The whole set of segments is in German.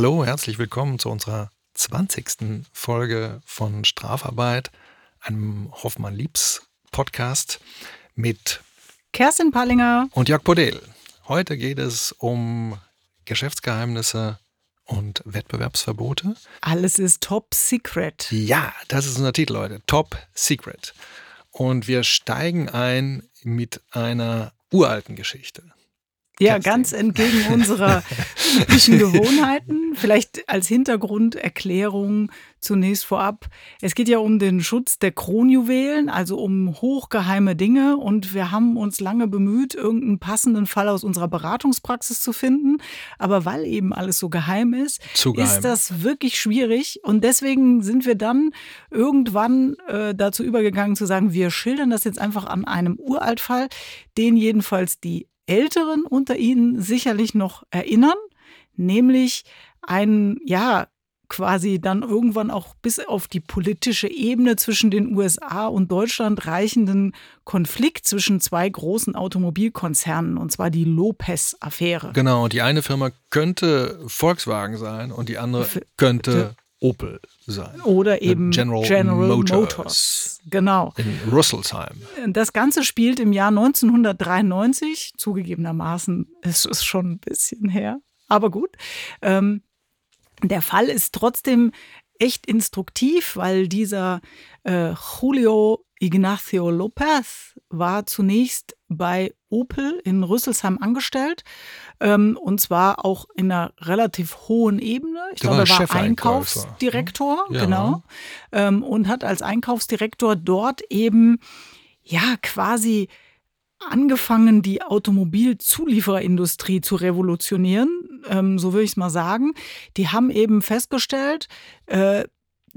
Hallo, herzlich willkommen zu unserer 20. Folge von Strafarbeit, einem Hoffmann-Liebs-Podcast mit Kerstin Pallinger und Jörg Podel. Heute geht es um Geschäftsgeheimnisse und Wettbewerbsverbote. Alles ist top secret. Ja, das ist unser Titel, Leute. Top secret. Und wir steigen ein mit einer uralten Geschichte. Ja, ganz entgegen unserer üblichen Gewohnheiten. Vielleicht als Hintergrunderklärung zunächst vorab. Es geht ja um den Schutz der Kronjuwelen, also um hochgeheime Dinge. Und wir haben uns lange bemüht, irgendeinen passenden Fall aus unserer Beratungspraxis zu finden. Aber weil eben alles so geheim ist, Zu ist geheim. das wirklich schwierig. Und deswegen sind wir dann irgendwann äh, dazu übergegangen zu sagen, wir schildern das jetzt einfach an einem Uraltfall, den jedenfalls die Älteren unter Ihnen sicherlich noch erinnern, nämlich einen, ja, quasi dann irgendwann auch bis auf die politische Ebene zwischen den USA und Deutschland reichenden Konflikt zwischen zwei großen Automobilkonzernen, und zwar die Lopez-Affäre. Genau, die eine Firma könnte Volkswagen sein und die andere könnte Opel sein. Oder eben General General, Motors. Motors. Genau. In Rüsselsheim. Das Ganze spielt im Jahr 1993, zugegebenermaßen ist es schon ein bisschen her, aber gut. Ähm, der Fall ist trotzdem echt instruktiv, weil dieser äh, Julio Ignacio Lopez war zunächst bei Opel in Rüsselsheim angestellt ähm, und zwar auch in einer relativ hohen Ebene. Ich glaube, er war Chefeinkäufer, Einkaufsdirektor, Ja. genau, ähm, und hat als Einkaufsdirektor dort eben ja quasi angefangen, die Automobilzuliefererindustrie zu revolutionieren, ähm, so würde ich es mal sagen. Die haben eben festgestellt, äh,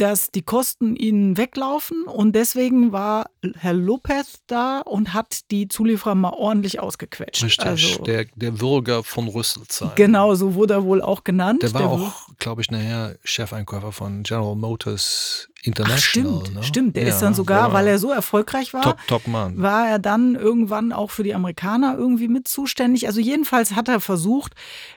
dass die Kosten ihnen weglaufen und deswegen war Herr Lopez da und hat die Zulieferer mal ordentlich ausgequetscht. Richtig, Also, der, der Bürger von Rüsselsheim. genau, so wurde er wohl auch genannt. Der war Der auch, glaube ich, nachher Chefeinkäufer von General Motors Ach, International. stimmt, ne? stimmt. Der Ja, ist dann sogar, der weil er so erfolgreich war, Top, top Mann. war er dann irgendwann auch für die Amerikaner irgendwie mit zuständig. Also jedenfalls hat er versucht,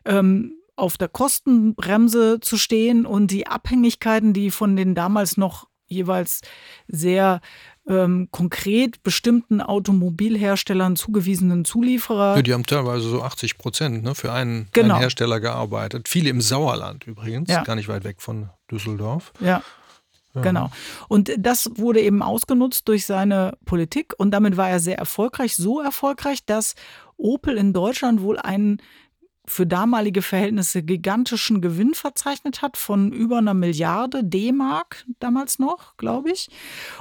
ähm, auf der Kostenbremse zu stehen und die Abhängigkeiten, die von den damals noch jeweils sehr ähm, konkret bestimmten Automobilherstellern zugewiesenen Zulieferer. Ja, die haben teilweise so 80 Prozent ne, für einen, Genau. einen Hersteller gearbeitet. Viele im Sauerland übrigens, Ja. gar nicht weit weg von Düsseldorf. Ja. Genau. Und das wurde eben ausgenutzt durch seine Politik und damit war er sehr erfolgreich. So erfolgreich, dass Opel in Deutschland wohl einen für damalige Verhältnisse gigantischen Gewinn verzeichnet hat von über einer Milliarde D-Mark damals noch, glaube ich.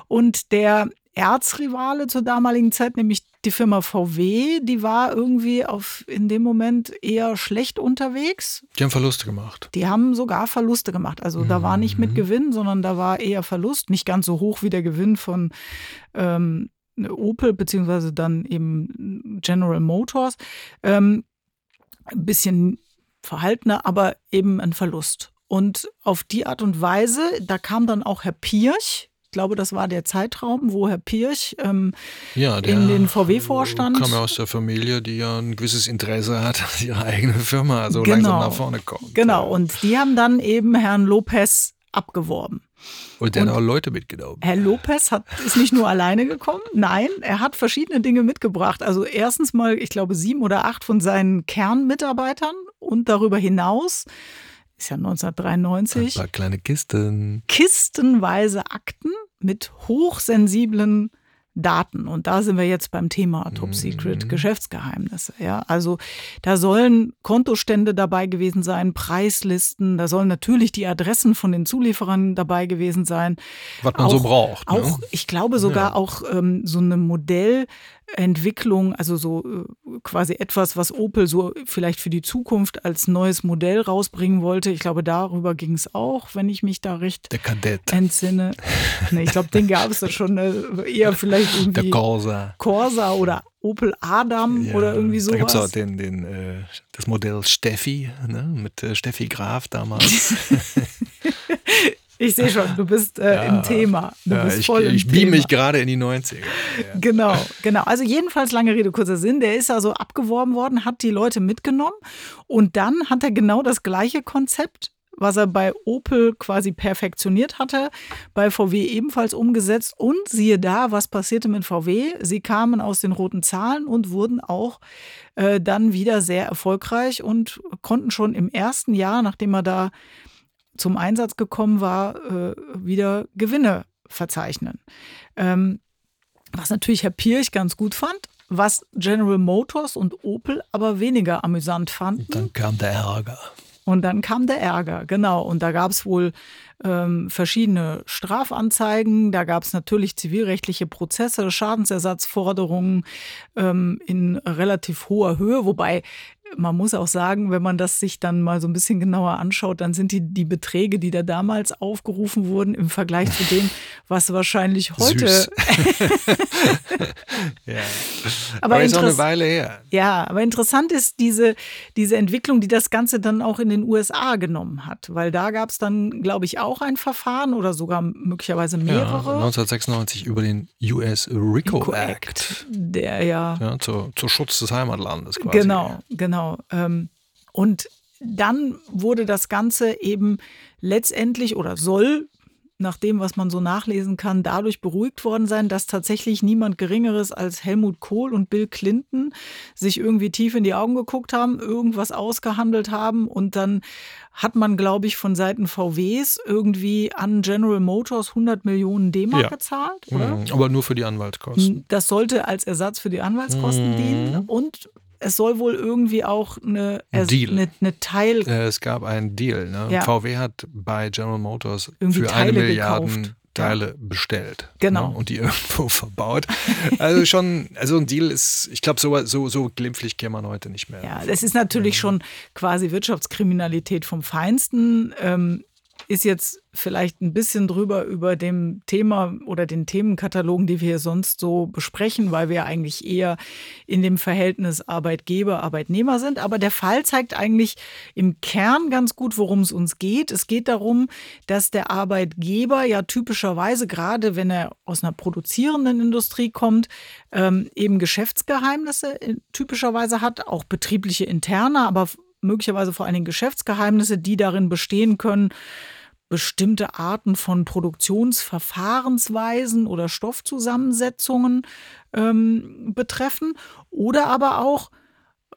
Und der Erzrivale zur damaligen Zeit, nämlich die Firma VW, die war irgendwie auf in dem Moment eher schlecht unterwegs. Die haben Verluste gemacht. Die haben sogar Verluste gemacht. Also da war nicht mit Gewinn, sondern da war eher Verlust. Nicht ganz so hoch wie der Gewinn von ähm, Opel, beziehungsweise dann eben General Motors. Ähm, ein bisschen verhaltener, aber eben ein Verlust. Und auf die Art und Weise, da kam dann auch Herr Pirch. Ich glaube, das war der Zeitraum, wo Herr Pirch ähm, Ja, in den VW-Vorstand. kam ja aus der Familie, die ja ein gewisses Interesse hat, dass ihre eigene Firma so Genau. langsam nach vorne kommt. Genau, und die haben dann eben Herrn Lopez abgeworben. Und der hat und- auch Leute mitgenommen. Herr Lopez hat, ist nicht nur alleine gekommen, nein, er hat verschiedene Dinge mitgebracht. Also erstens mal, ich glaube, sieben oder acht von seinen Kernmitarbeitern und darüber hinaus, ist ja Ein 1993, paar kleine Kisten. kistenweise Akten mit hochsensiblen Daten. Und da sind wir jetzt beim Thema Top Secret Geschäftsgeheimnisse. Ja, also da sollen Kontostände dabei gewesen sein, Preislisten, da sollen natürlich die Adressen von den Zulieferern dabei gewesen sein. Was man so braucht, ne? Auch, ich glaube sogar Ja. auch ähm, so eine Modellentwicklung, also so äh, quasi etwas, was Opel so vielleicht für die Zukunft als neues Modell rausbringen wollte. Ich glaube, darüber ging es auch, wenn ich mich da recht Der Kadett, entsinne. Nee, ich glaube, den gab es da schon äh, eher vielleicht der irgendwie Corsa. Corsa oder Opel Adam Ja, oder irgendwie Da gibt es auch sowas. den, den, äh, das Modell Steffi, ne? mit äh, Steffi Graf damals. Ich sehe schon, du bist äh, Ja. im Thema. Du ja, bist ich voll im ich beam mich gerade in die 90er. Ja. Genau, genau. Also jedenfalls lange Rede, kurzer Sinn. Der ist also abgeworben worden, hat die Leute mitgenommen und dann hat er genau das gleiche Konzept was er bei Opel quasi perfektioniert hatte, bei VW ebenfalls umgesetzt. Und siehe da, was passierte mit VW? Sie kamen aus den roten Zahlen und wurden auch äh, dann wieder sehr erfolgreich und konnten schon im ersten Jahr, nachdem er da zum Einsatz gekommen war, äh, wieder Gewinne verzeichnen. Ähm, was natürlich Herr Pirch ganz gut fand, was General Motors und Opel aber weniger amüsant fanden. Dann kam der Ärger. Und dann kam der Ärger, genau. Und da gab es wohl ähm, verschiedene Strafanzeigen, da gab es natürlich zivilrechtliche Prozesse, Schadensersatzforderungen ähm, in relativ hoher Höhe, wobei man muss auch sagen, wenn man das sich dann mal so ein bisschen genauer anschaut, dann sind die, die Beträge, die da damals aufgerufen wurden, im Vergleich zu dem, was wahrscheinlich heute. ja. Aber, aber ist auch eine Weile her. Ja, aber interessant ist diese, diese Entwicklung, die das Ganze dann auch in den USA genommen hat. Weil da gab es dann, glaube ich, auch ein Verfahren oder sogar möglicherweise mehrere. Ja, 1996 über den US RICO, Act, Act. Der ja. ja zur, zur Schutz des Heimatlandes quasi. Genau, genau. Genau. Ähm, und dann wurde das Ganze eben letztendlich oder soll nach dem, was man so nachlesen kann, dadurch beruhigt worden sein, dass tatsächlich niemand Geringeres als Helmut Kohl und Bill Clinton sich irgendwie tief in die Augen geguckt haben, irgendwas ausgehandelt haben und dann hat man, glaube ich, von Seiten VWs irgendwie an General Motors 100 Millionen D-Mark ja. gezahlt. Oder? Mhm. Aber nur für die Anwaltskosten. Das sollte als Ersatz für die Anwaltskosten mhm. dienen und es soll wohl irgendwie auch eine, Deal. eine, eine Teil. Äh, es gab einen Deal. Ne? Ja. VW hat bei General Motors irgendwie für Teile eine Milliarde gekauft. Teile Ja. bestellt. Genau. Ne? Und die irgendwo verbaut. Also schon, also ein Deal ist, ich glaube, so, so, so glimpflich käme man heute nicht mehr. Ja, das ist natürlich schon quasi Wirtschaftskriminalität vom Feinsten. Ähm, ist jetzt vielleicht ein bisschen drüber über dem Thema oder den Themenkatalogen, die wir hier sonst so besprechen, weil wir eigentlich eher in dem Verhältnis Arbeitgeber-Arbeitnehmer sind. Aber der Fall zeigt eigentlich im Kern ganz gut, worum es uns geht. Es geht darum, dass der Arbeitgeber ja typischerweise, gerade wenn er aus einer produzierenden Industrie kommt, ähm, eben Geschäftsgeheimnisse äh, typischerweise hat, auch betriebliche interne, aber möglicherweise vor allen Dingen Geschäftsgeheimnisse, die darin bestehen können, bestimmte Arten von Produktionsverfahrensweisen oder Stoffzusammensetzungen ähm, betreffen oder aber auch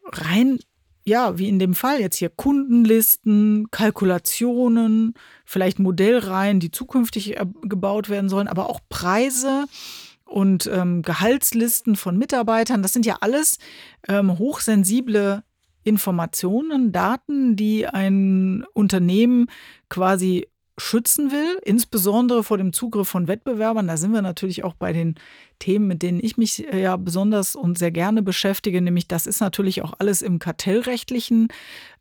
rein, ja, wie in dem Fall jetzt hier Kundenlisten, Kalkulationen, vielleicht Modellreihen, die zukünftig äh, gebaut werden sollen, aber auch Preise und ähm, Gehaltslisten von Mitarbeitern. Das sind ja alles ähm, hochsensible Informationen, Daten, die ein Unternehmen quasi schützen will, insbesondere vor dem Zugriff von Wettbewerbern. Da sind wir natürlich auch bei den Themen, mit denen ich mich äh, ja besonders und sehr gerne beschäftige, nämlich das ist natürlich auch alles im kartellrechtlichen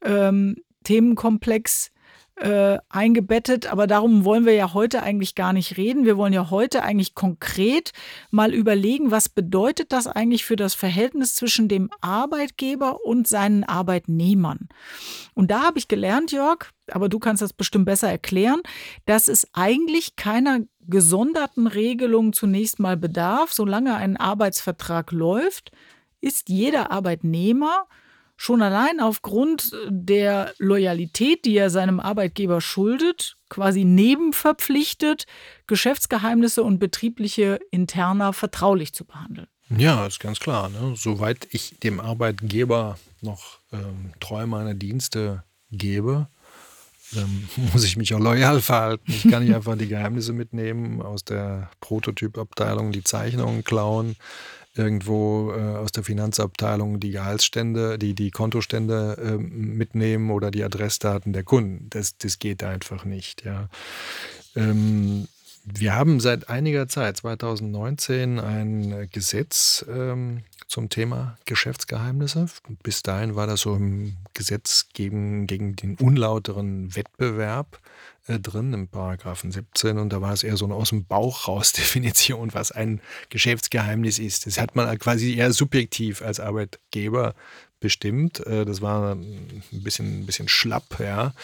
ähm, Themenkomplex äh, eingebettet. Aber darum wollen wir ja heute eigentlich gar nicht reden. Wir wollen ja heute eigentlich konkret mal überlegen, was bedeutet das eigentlich für das Verhältnis zwischen dem Arbeitgeber und seinen Arbeitnehmern. Und da habe ich gelernt, Jörg, aber du kannst das bestimmt besser erklären, dass es eigentlich keiner gesonderten Regelung zunächst mal bedarf. Solange ein Arbeitsvertrag läuft, ist jeder Arbeitnehmer schon allein aufgrund der Loyalität, die er seinem Arbeitgeber schuldet, quasi nebenverpflichtet, Geschäftsgeheimnisse und betriebliche Interna vertraulich zu behandeln. Ja, ist ganz klar. Ne? Soweit ich dem Arbeitgeber noch ähm, treu meine Dienste gebe, ähm, muss ich mich auch loyal verhalten. Ich kann nicht einfach die Geheimnisse mitnehmen, aus der Prototypabteilung die Zeichnungen klauen, irgendwo äh, aus der Finanzabteilung die Gehaltsstände, die, die Kontostände äh, mitnehmen oder die Adressdaten der Kunden. Das, das geht einfach nicht. Ja. Ähm, wir haben seit einiger Zeit, 2019, ein Gesetz ähm, zum Thema Geschäftsgeheimnisse. Bis dahin war das so im Gesetz gegen, gegen den unlauteren Wettbewerb äh, drin, im Paragraphen 17. Und da war es eher so eine aus dem Bauch raus Definition, was ein Geschäftsgeheimnis ist. Das hat man quasi eher subjektiv als Arbeitgeber bestimmt. Äh, das war ein bisschen, ein bisschen schlapp, ja.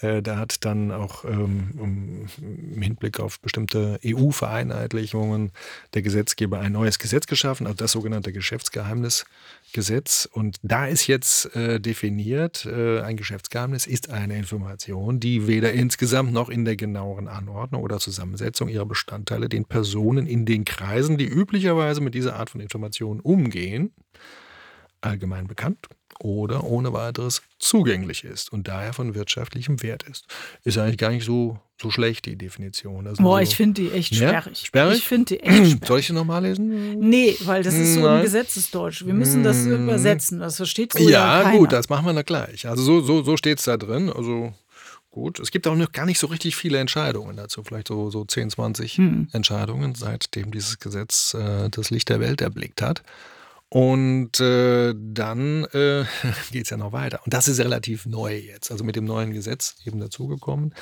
Äh, da hat dann auch ähm, im Hinblick auf bestimmte EU-Vereinheitlichungen der Gesetzgeber ein neues Gesetz geschaffen, also das sogenannte Geschäftsgeheimnisgesetz. Und da ist jetzt äh, definiert, ein Geschäftsgeheimnis ist eine Information, die weder insgesamt noch in der genaueren Anordnung oder Zusammensetzung ihrer Bestandteile den Personen in den Kreisen, die üblicherweise mit dieser Art von Informationen umgehen, allgemein bekannt oder ohne weiteres zugänglich ist und daher von wirtschaftlichem Wert ist. Ist eigentlich gar nicht so, so schlecht, die Definition. Also Boah, so, ich finde die echt sperrig. Ja? Sperrig? Ich finde die echt sperrig. Soll ich sie nochmal lesen? Nee, weil das ist so ein Gesetzesdeutsch. Wir müssen das hm. übersetzen. Das versteht so ja, ja gut, das machen wir dann gleich. Also so, so, so steht es da drin. Also gut. Es gibt auch noch gar nicht so richtig viele Entscheidungen dazu. Vielleicht so, so 10, 20 hm. Entscheidungen, seitdem dieses Gesetz äh, das Licht der Welt erblickt hat. Und äh, dann äh, geht es ja noch weiter. Und das ist relativ neu jetzt, also mit dem neuen Gesetz eben dazugekommen,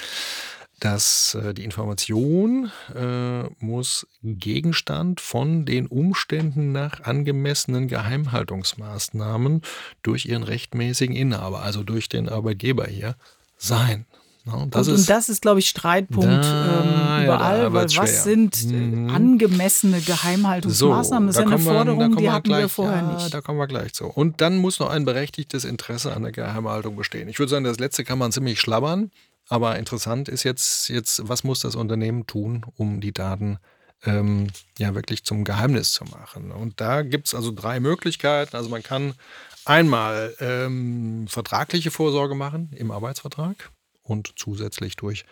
dass äh, die Information äh, muss Gegenstand von den Umständen nach angemessenen Geheimhaltungsmaßnahmen durch ihren rechtmäßigen Inhaber, also durch den Arbeitgeber hier, sein. No, das und, ist, und, das ist, glaube ich, Streitpunkt da, ähm, überall, ja, weil was schwer. sind mhm. angemessene Geheimhaltungsmaßnahmen? das so, ist ja eine Forderung, die hatten gleich, wir vorher ja, nicht. Da kommen wir gleich zu. Und dann muss noch ein berechtigtes Interesse an der Geheimhaltung bestehen. Ich würde sagen, das letzte kann man ziemlich schlabbern, aber interessant ist jetzt, jetzt was muss das Unternehmen tun, um die Daten ähm, ja wirklich zum Geheimnis zu machen. Und da gibt es also drei Möglichkeiten. Also man kann einmal ähm, vertragliche Vorsorge machen im Arbeitsvertrag und zusätzlich durch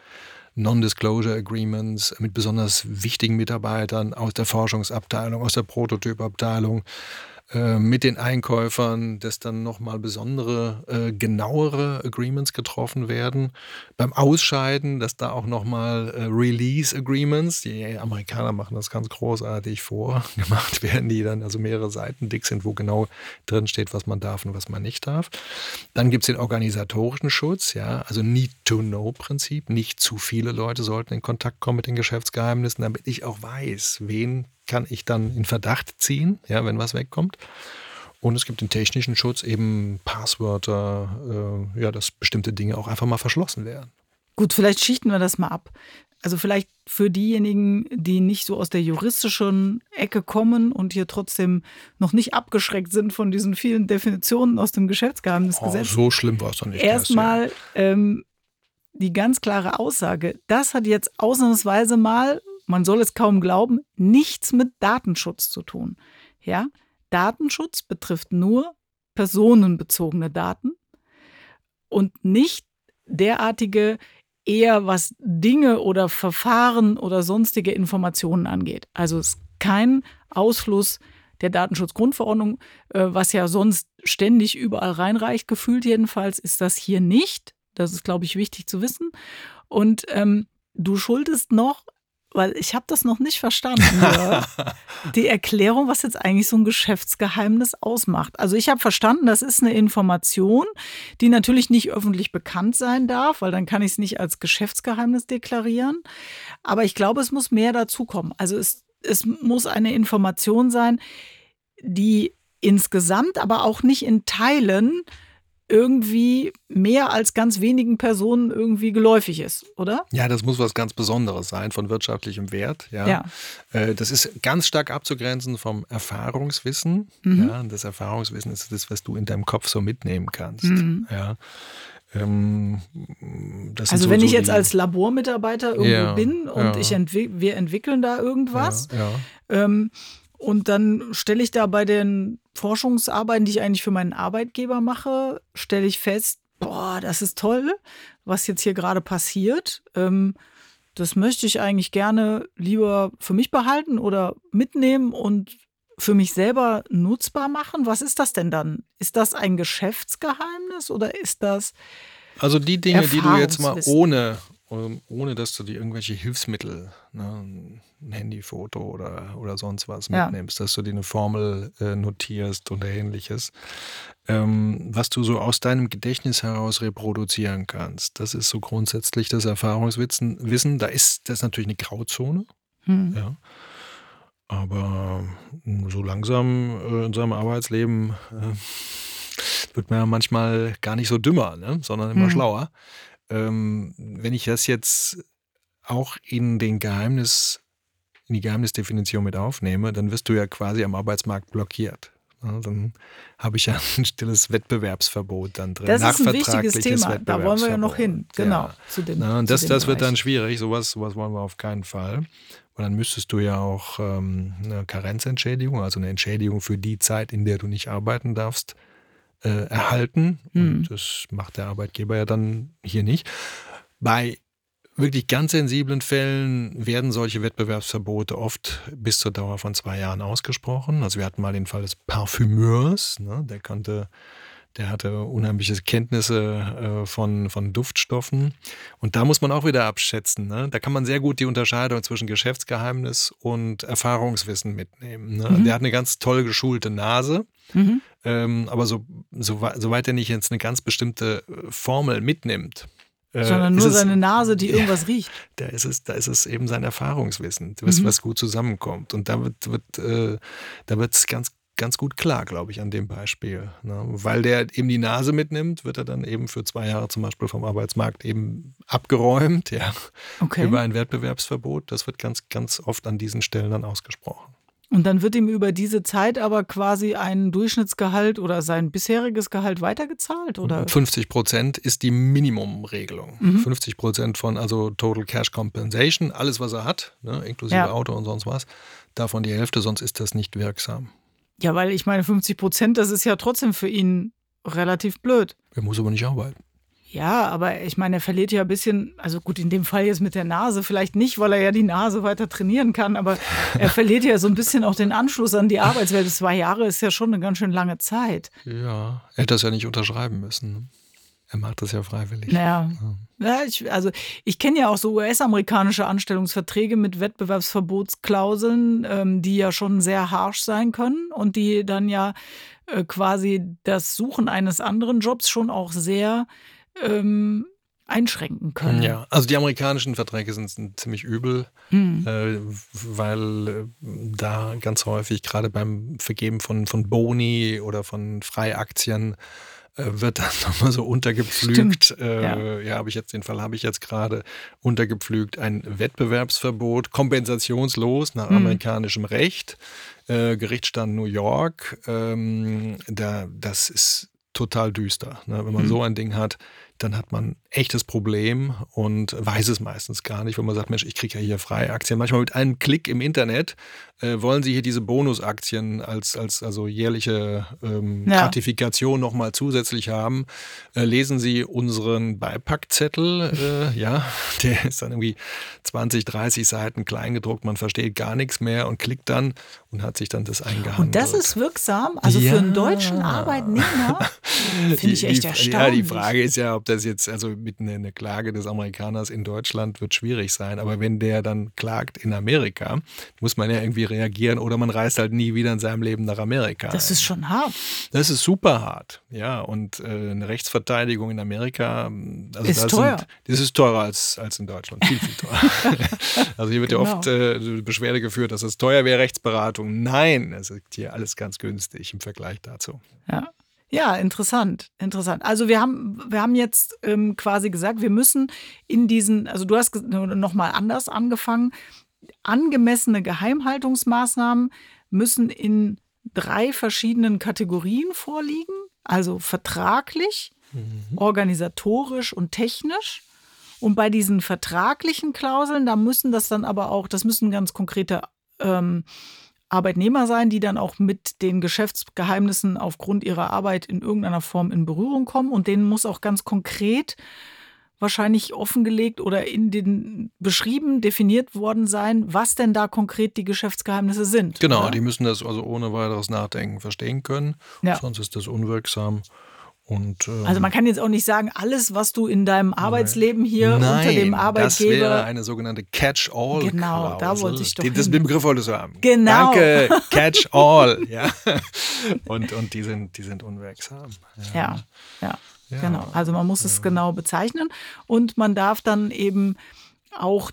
Non-Disclosure Agreements mit besonders wichtigen Mitarbeitern aus der Forschungsabteilung, aus der Prototypabteilung, äh, mit den Einkäufern, dass dann nochmal besondere, äh, genauere Agreements getroffen werden. Beim Ausscheiden, dass da auch nochmal äh, Release Agreements, die Amerikaner machen das ganz großartig vor, gemacht werden, die dann also mehrere Seiten dick sind, wo genau drin steht, was man darf und was man nicht darf. Dann gibt es den organisatorischen Schutz, ja, also Need-to-Know-Prinzip. Nicht zu viele Leute sollten in Kontakt kommen mit den Geschäftsgeheimnissen, damit ich auch weiß, wen kann ich dann in Verdacht ziehen, ja, wenn was wegkommt. Und es gibt den technischen Schutz, eben Passwörter, äh, ja, dass bestimmte Dinge auch einfach mal verschlossen werden. Gut, vielleicht schichten wir das mal ab. Also vielleicht für diejenigen, die nicht so aus der juristischen Ecke kommen und hier trotzdem noch nicht abgeschreckt sind von diesen vielen Definitionen aus dem Geschäftsgeheimnisgesetz. Oh, so schlimm war es doch nicht. Erstmal ähm, die ganz klare Aussage, das hat jetzt ausnahmsweise mal man soll es kaum glauben, nichts mit Datenschutz zu tun. Ja? Datenschutz betrifft nur personenbezogene Daten und nicht derartige eher was Dinge oder Verfahren oder sonstige Informationen angeht. Also es ist kein Ausfluss der Datenschutzgrundverordnung, äh, was ja sonst ständig überall reinreicht, gefühlt jedenfalls, ist das hier nicht. Das ist, glaube ich, wichtig zu wissen. Und ähm, du schuldest noch weil ich habe das noch nicht verstanden. die Erklärung, was jetzt eigentlich so ein Geschäftsgeheimnis ausmacht. Also ich habe verstanden, das ist eine Information, die natürlich nicht öffentlich bekannt sein darf, weil dann kann ich es nicht als Geschäftsgeheimnis deklarieren. Aber ich glaube, es muss mehr dazukommen. Also es, es muss eine Information sein, die insgesamt, aber auch nicht in Teilen irgendwie mehr als ganz wenigen Personen irgendwie geläufig ist, oder? Ja, das muss was ganz Besonderes sein von wirtschaftlichem Wert. Ja. ja. Äh, das ist ganz stark abzugrenzen vom Erfahrungswissen. Mhm. Ja, das Erfahrungswissen ist das, was du in deinem Kopf so mitnehmen kannst. Mhm. Ja. Ähm, also so, wenn ich jetzt als Labormitarbeiter irgendwo ja, bin und ja. ich entwick wir entwickeln da irgendwas, ja, ähm, und dann stelle ich da bei den Forschungsarbeiten, die ich eigentlich für meinen Arbeitgeber mache, stelle ich fest, boah, das ist toll, was jetzt hier gerade passiert. Ähm, das möchte ich eigentlich gerne lieber für mich behalten oder mitnehmen und für mich selber nutzbar machen. Was ist das denn dann? Ist das ein Geschäftsgeheimnis oder ist das also die Dinge, die du jetzt mal ohne, ähm, ohne dass du dir irgendwelche Hilfsmittel, ne, ein Handyfoto oder, oder sonst was mitnimmst, ja. dass du dir eine Formel äh, notierst oder ähnliches, ähm, was du so aus deinem Gedächtnis heraus reproduzieren kannst. Das ist so grundsätzlich das Erfahrungswissen. Wissen. Da ist das ist natürlich eine Grauzone. Hm. Ja. Aber so langsam äh, in seinem Arbeitsleben äh, wird man ja manchmal gar nicht so dümmer, ne? sondern immer Hm. schlauer. Ähm, wenn ich das jetzt auch in den Geheimnis, in die Geheimnisdefinition mit aufnehme, dann wirst du ja quasi am Arbeitsmarkt blockiert. Ja, dann habe ich ja ein stilles Wettbewerbsverbot dann drin. Das ist ein wichtiges Thema. Da wollen wir ja noch hin. Genau. Ja. Zu dem, Na, und das, das wird dann schwierig. Sowas, sowas wollen wir auf keinen Fall. Weil dann müsstest du ja auch ähm, eine Karenzentschädigung, also eine Entschädigung für die Zeit, in der du nicht arbeiten darfst, äh, erhalten. Hm. Und das macht der Arbeitgeber ja dann hier nicht. Bei wirklich ganz sensiblen Fällen werden solche Wettbewerbsverbote oft bis zur Dauer von zwei Jahren ausgesprochen. Also wir hatten mal den Fall des Parfümeurs, ne? der konnte, der hatte unheimliche Kenntnisse äh, von, von Duftstoffen. Und da muss man auch wieder abschätzen. Ne? Da kann man sehr gut die Unterscheidung zwischen Geschäftsgeheimnis und Erfahrungswissen mitnehmen. Ne? Mhm. Der hat eine ganz toll geschulte Nase. Mhm. Ähm, aber so, so, wei- soweit er nicht jetzt eine ganz bestimmte äh, Formel mitnimmt, äh, Sondern nur es- seine Nase, die Ja, irgendwas riecht. Da ist es, da ist es eben sein Erfahrungswissen, was, Mhm. was gut zusammenkommt. Und da wird, wird äh, da wird es ganz, ganz gut klar, glaube ich, an dem Beispiel. Ne? Weil der eben die Nase mitnimmt, wird er dann eben für zwei Jahre zum Beispiel vom Arbeitsmarkt eben abgeräumt, ja, Okay. über ein Wettbewerbsverbot. Das wird ganz, ganz oft an diesen Stellen dann ausgesprochen. Und dann wird ihm über diese Zeit aber quasi ein Durchschnittsgehalt oder sein bisheriges Gehalt weitergezahlt? Oder? 50 Prozent ist die Minimumregelung. Mhm. 50 Prozent von also Total Cash Compensation, alles was er hat, ne, inklusive Ja. Auto und sonst was, davon die Hälfte, sonst ist das nicht wirksam. Ja, weil ich meine, 50 Prozent, das ist ja trotzdem für ihn relativ blöd. Er muss aber nicht arbeiten. Ja, aber ich meine, er verliert ja ein bisschen, also gut, in dem Fall jetzt mit der Nase, vielleicht nicht, weil er ja die Nase weiter trainieren kann, aber er verliert ja so ein bisschen auch den Anschluss an die Arbeitswelt. Zwei Jahre ist ja schon eine ganz schön lange Zeit. Ja, er hätte das ja nicht unterschreiben müssen. Er macht das ja freiwillig. Naja, ja, ich, also ich kenne ja auch so US-amerikanische Anstellungsverträge mit Wettbewerbsverbotsklauseln, ähm, die ja schon sehr harsh sein können und die dann ja äh, quasi das Suchen eines anderen Jobs schon auch sehr ähm, einschränken können. Ja, also die amerikanischen Verträge sind, sind ziemlich übel, Hm. äh, weil äh, da ganz häufig gerade beim Vergeben von, von Boni oder von Freiaktien äh, wird dann nochmal so untergepflügt. Äh, ja. ja, habe ich jetzt den Fall habe ich jetzt gerade untergepflügt ein Wettbewerbsverbot, kompensationslos nach Mhm. amerikanischem Recht, äh, Gerichtsstand New York. Ähm, da, das ist total düster. Ne? Wenn man Mhm. so ein Ding hat, dann hat man echtes Problem und weiß es meistens gar nicht, wenn man sagt, Mensch, ich kriege ja hier freie Aktien. Manchmal mit einem Klick im Internet äh, wollen Sie hier diese Bonusaktien als, als also jährliche ähm, Ja. Gratifikation nochmal zusätzlich haben. Äh, lesen Sie unseren Beipackzettel, äh, ja, der ist dann irgendwie 20, 30 Seiten kleingedruckt, man versteht gar nichts mehr und klickt dann und hat sich dann das eingehandelt. Und das ist wirksam, also für einen deutschen Ja. Arbeitnehmer, finde ich echt erstaunlich. Ja, die Frage ist ja, ob das jetzt, also mit einer eine Klage des Amerikaners in Deutschland wird schwierig sein, aber wenn der dann klagt in Amerika, muss man ja irgendwie reagieren oder man reist halt nie wieder in seinem Leben nach Amerika. Das ist schon hart. Das ist super hart, ja. Und äh, eine Rechtsverteidigung in Amerika, also Ist da teuer. Sind, das ist teurer als, als in Deutschland, viel, viel teurer. also hier wird Genau. ja oft äh, Beschwerde geführt, dass es teuer wäre, Rechtsberatung. Nein, es ist hier alles ganz günstig im Vergleich dazu. Ja. Ja, interessant, interessant. Also wir haben, wir haben jetzt ähm, quasi gesagt, wir müssen in diesen, also du hast nochmal anders angefangen, angemessene Geheimhaltungsmaßnahmen müssen in drei verschiedenen Kategorien vorliegen, also vertraglich, organisatorisch und technisch. Und bei diesen vertraglichen Klauseln, da müssen das dann aber auch, das müssen ganz konkrete ähm, Arbeitnehmer sein, die dann auch mit den Geschäftsgeheimnissen aufgrund ihrer Arbeit in irgendeiner Form in Berührung kommen. Und denen muss auch ganz konkret wahrscheinlich offengelegt oder in den beschrieben, definiert worden sein, was denn da konkret die Geschäftsgeheimnisse sind. Genau, oder? die müssen das also ohne weiteres Nachdenken verstehen können, Ja. sonst ist das unwirksam. Und, ähm, Also man kann jetzt auch nicht sagen, alles, was du in deinem Arbeitsleben hier Nein, unter dem das wäre Arbeitgeber. eine sogenannte Catch-all. Genau, da wollte ich doch Den, das den Begriff wolltest du haben. Genau. Danke, Catch-all. ja. Und, und die, sind, die sind unwirksam. Ja, ja, Ja. genau. Also man muss es genau bezeichnen und man darf dann eben auch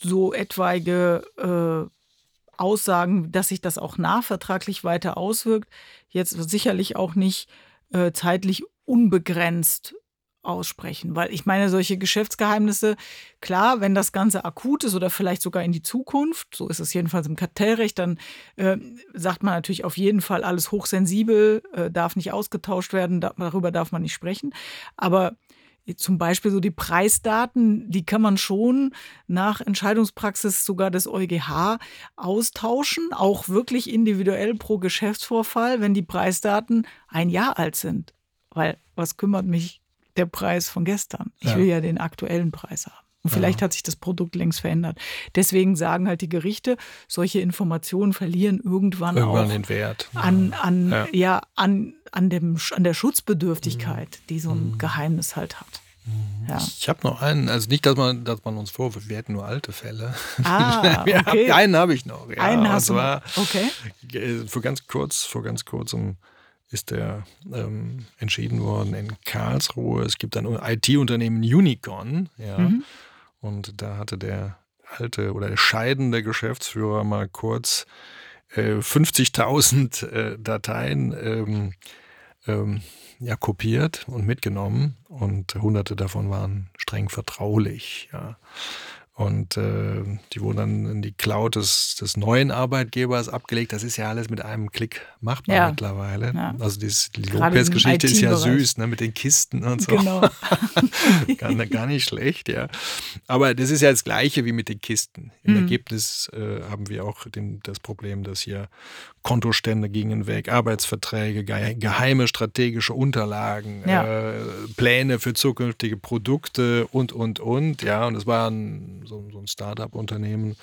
so etwaige äh, Aussagen, dass sich das auch nachvertraglich weiter auswirkt, jetzt sicherlich auch nicht äh, zeitlich unbegrenzt aussprechen. Weil ich meine, solche Geschäftsgeheimnisse, klar, wenn das Ganze akut ist oder vielleicht sogar in die Zukunft, so ist es jedenfalls im Kartellrecht, dann äh, sagt man natürlich auf jeden Fall alles hochsensibel, äh, darf nicht ausgetauscht werden, da, darüber darf man nicht sprechen. Aber zum Beispiel so die Preisdaten, die kann man schon nach Entscheidungspraxis sogar des EuGH austauschen, auch wirklich individuell pro Geschäftsvorfall, wenn die Preisdaten ein Jahr alt sind. Weil was kümmert mich der Preis von gestern. Ich ja. will ja den aktuellen Preis haben. Und vielleicht ja. hat sich das Produkt längst verändert. Deswegen sagen halt die Gerichte, solche Informationen verlieren irgendwann, irgendwann auch den Wert. An, an, ja. ja. an, an, dem, an der Schutzbedürftigkeit, mhm. die so ein mhm. Geheimnis halt hat. Mhm. Ja. Ich habe noch einen, also nicht, dass man, dass man uns vorwirft, wir hätten nur alte Fälle. Ah, okay. einen habe ich noch. Ja, einen hast du. Okay. Vor ganz kurz, vor ganz kurzem ist der ähm, entschieden worden in Karlsruhe. Es gibt ein IT-Unternehmen Unicorn, ja. Mhm. Und da hatte der alte oder der scheidende Geschäftsführer mal kurz äh, 50.000 äh, Dateien ähm, ähm, ja, kopiert und mitgenommen und hunderte davon waren streng vertraulich. Ja. Und äh, die wurden dann in die Cloud des, des neuen Arbeitgebers abgelegt. Das ist ja alles mit einem Klick machbar ja. mittlerweile. Ja. Also dieses, die Lopez-Geschichte ist ja süß, ne, mit den Kisten und so. Genau. gar, gar, nicht schlecht, ja. Aber das ist ja das Gleiche wie mit den Kisten. Im mhm. Ergebnis äh, haben wir auch den, das Problem, dass hier Kontostände gingen weg, Arbeitsverträge, geheime strategische Unterlagen, ja. äh, Pläne für zukünftige Produkte und, und, und. Ja, und es war ein, so, so ein Startup-Unternehmen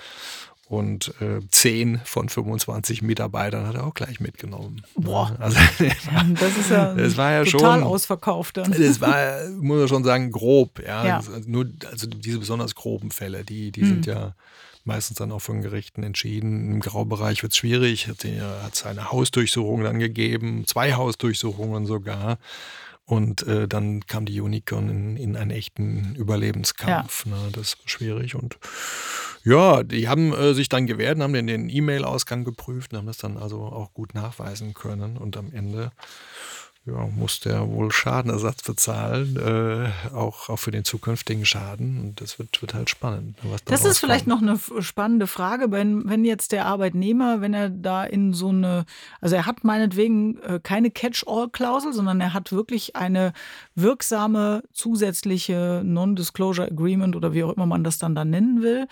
und äh, 10 von 25 Mitarbeitern hat er auch gleich mitgenommen. Boah. Also, das ist ja, das war ja total schon, ausverkauft. Dann. Das war, muss man schon sagen, grob. Ja. ja. Also nur, also diese besonders groben Fälle, die, die hm. sind ja meistens dann auch von Gerichten entschieden. Im Graubereich wird es schwierig. Hat es eine Hausdurchsuchung dann gegeben, zwei Hausdurchsuchungen sogar. Und äh, dann kam die Unicorn in, in einen echten Überlebenskampf. Ja. Ne? Das war schwierig. Und ja, die haben äh, sich dann gewehrt, haben den, den E-Mail-Ausgang geprüft und haben das dann also auch gut nachweisen können. Und am Ende ja, muss der wohl Schadenersatz bezahlen, äh, auch, auch für den zukünftigen Schaden. Und das wird, wird halt spannend. das ist vielleicht noch eine spannende Frage, wenn, wenn jetzt der Arbeitnehmer, wenn er da in so eine, also er hat meinetwegen äh, keine Catch-all-Klausel, sondern er hat wirklich eine wirksame zusätzliche Non-Disclosure Agreement oder wie auch immer man das dann da nennen will.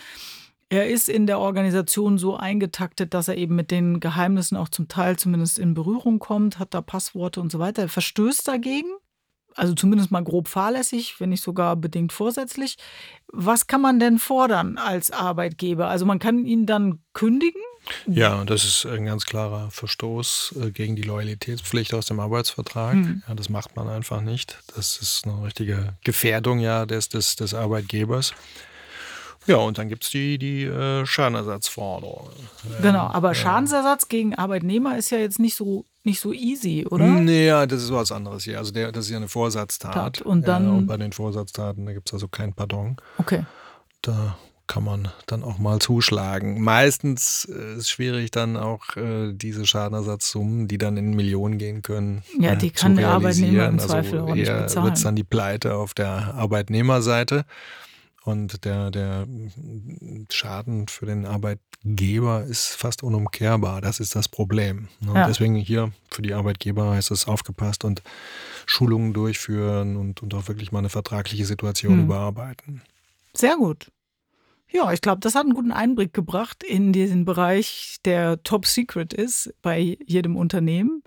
Er ist in der Organisation so eingetaktet, dass er eben mit den Geheimnissen auch zum Teil zumindest in Berührung kommt, hat da Passworte und so weiter. Er verstößt dagegen, also zumindest mal grob fahrlässig, wenn nicht sogar bedingt vorsätzlich. Was kann man denn fordern als Arbeitgeber? Also man kann ihn dann kündigen? Ja, das ist ein ganz klarer Verstoß äh, gegen die Loyalitätspflicht aus dem Arbeitsvertrag. Hm. Ja, das macht man einfach nicht. Das ist eine richtige Gefährdung ja des, des, des Arbeitgebers. Ja, und dann gibt es die, die äh, Schadenersatzforderung. Genau, aber Schadensersatz gegen Arbeitnehmer ist ja jetzt nicht so, nicht so easy, oder? Nee, ja, das ist was anderes hier. Also der, das ist ja eine Vorsatztat. Und, dann, ja, und bei den Vorsatztaten, da gibt es also kein Pardon. Okay. Da kann man dann auch mal zuschlagen. Meistens äh, ist es schwierig dann auch äh, diese Schadenersatzsummen, die dann in Millionen gehen können. Ja, die äh, kann der Arbeitnehmer im also Zweifel also auch nicht bezahlen. wird es dann die Pleite auf der Arbeitnehmerseite. Und der, der Schaden für den Arbeitgeber ist fast unumkehrbar. Das ist das Problem. Ne? Ja. Deswegen hier für die Arbeitgeber heißt es aufgepasst und Schulungen durchführen und, und auch wirklich mal eine vertragliche Situation hm. überarbeiten. Sehr gut. Ja, ich glaube, das hat einen guten Einblick gebracht in diesen Bereich, der Top Secret ist bei jedem Unternehmen.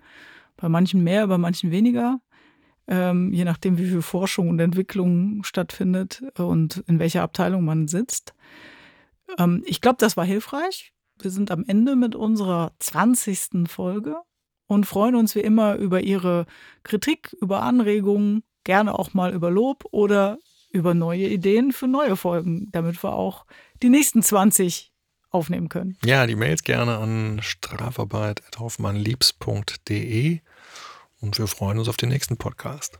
Bei manchen mehr, bei manchen weniger ähm, je nachdem, wie viel Forschung und Entwicklung stattfindet und in welcher Abteilung man sitzt. Ähm, ich glaube, das war hilfreich. Wir sind am Ende mit unserer 20. Folge und freuen uns wie immer über Ihre Kritik, über Anregungen, gerne auch mal über Lob oder über neue Ideen für neue Folgen, damit wir auch die nächsten 20 aufnehmen können. Ja, die Mails gerne an strafarbeit.hoffmannliebs.de und wir freuen uns auf den nächsten Podcast.